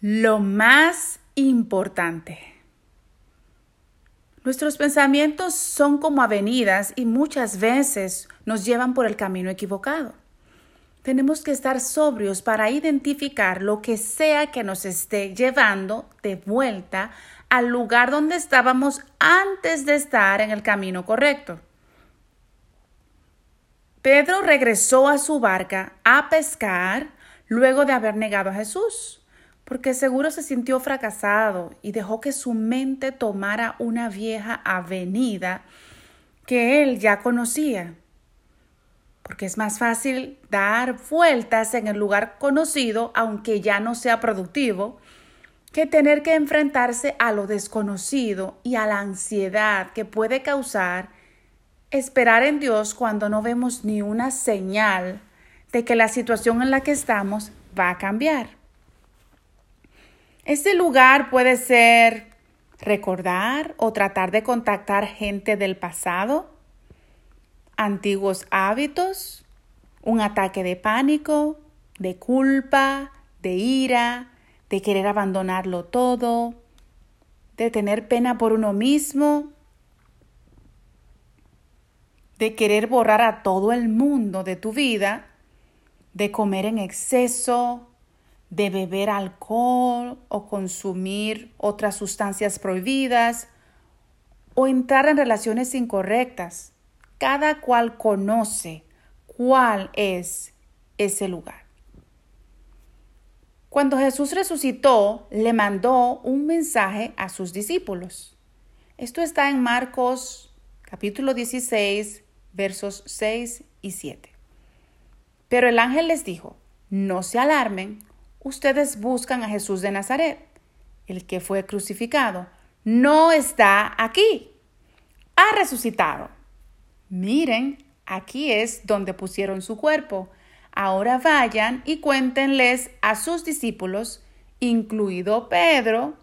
Lo más importante. Nuestros pensamientos son como avenidas y muchas veces nos llevan por el camino equivocado. Tenemos que estar sobrios para identificar lo que sea que nos esté llevando de vuelta al lugar donde estábamos antes de estar en el camino correcto. Pedro regresó a su barca a pescar luego de haber negado a Jesús, porque seguro se sintió fracasado y dejó que su mente tomara una vieja avenida que él ya conocía. Porque es más fácil dar vueltas en el lugar conocido, aunque ya no sea productivo, que tener que enfrentarse a lo desconocido y a la ansiedad que puede causar esperar en Dios cuando no vemos ni una señal de que la situación en la que estamos va a cambiar. Este lugar puede ser recordar o tratar de contactar gente del pasado, antiguos hábitos, un ataque de pánico, de culpa, de ira, de querer abandonarlo todo, de tener pena por uno mismo, de querer borrar a todo el mundo de tu vida, de comer en exceso, de beber alcohol o consumir otras sustancias prohibidas o entrar en relaciones incorrectas. Cada cual conoce cuál es ese lugar. Cuando Jesús resucitó, le mandó un mensaje a sus discípulos. Esto está en Marcos capítulo 16, versos 6 y 7. Pero el ángel les dijo, no se alarmen, ustedes buscan a Jesús de Nazaret, el que fue crucificado. No está aquí, ha resucitado. Miren, aquí es donde pusieron su cuerpo. Ahora vayan y cuéntenles a sus discípulos, incluido Pedro,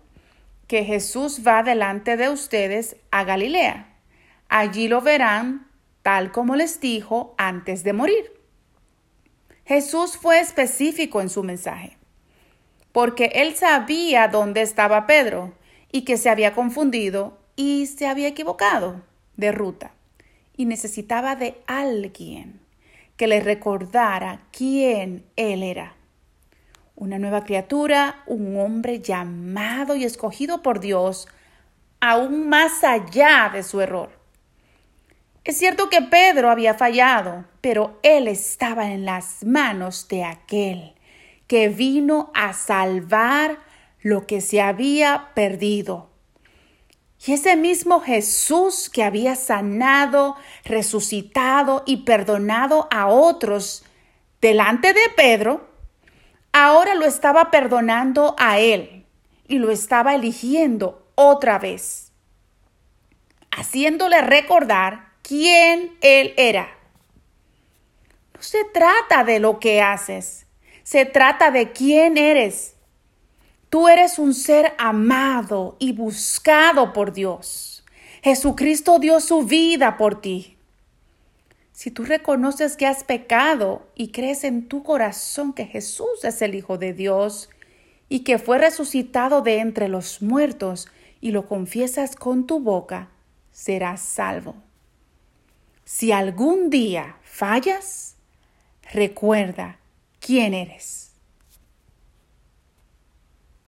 que Jesús va delante de ustedes a Galilea. Allí lo verán tal como les dijo antes de morir. Jesús fue específico en su mensaje, porque él sabía dónde estaba Pedro y que se había confundido y se había equivocado de ruta y necesitaba de alguien que le recordara quién él era. Una nueva criatura, un hombre llamado y escogido por Dios, aún más allá de su error. Es cierto que Pedro había fallado, pero él estaba en las manos de aquel que vino a salvar lo que se había perdido. Y ese mismo Jesús que había sanado, resucitado y perdonado a otros delante de Pedro, ahora lo estaba perdonando a él y lo estaba eligiendo otra vez, haciéndole recordar quién Él era. No se trata de lo que haces, se trata de quién eres. Tú eres un ser amado y buscado por Dios. Jesucristo dio su vida por ti. Si tú reconoces que has pecado y crees en tu corazón que Jesús es el Hijo de Dios y que fue resucitado de entre los muertos y lo confiesas con tu boca, serás salvo. Si algún día fallas, recuerda quién eres.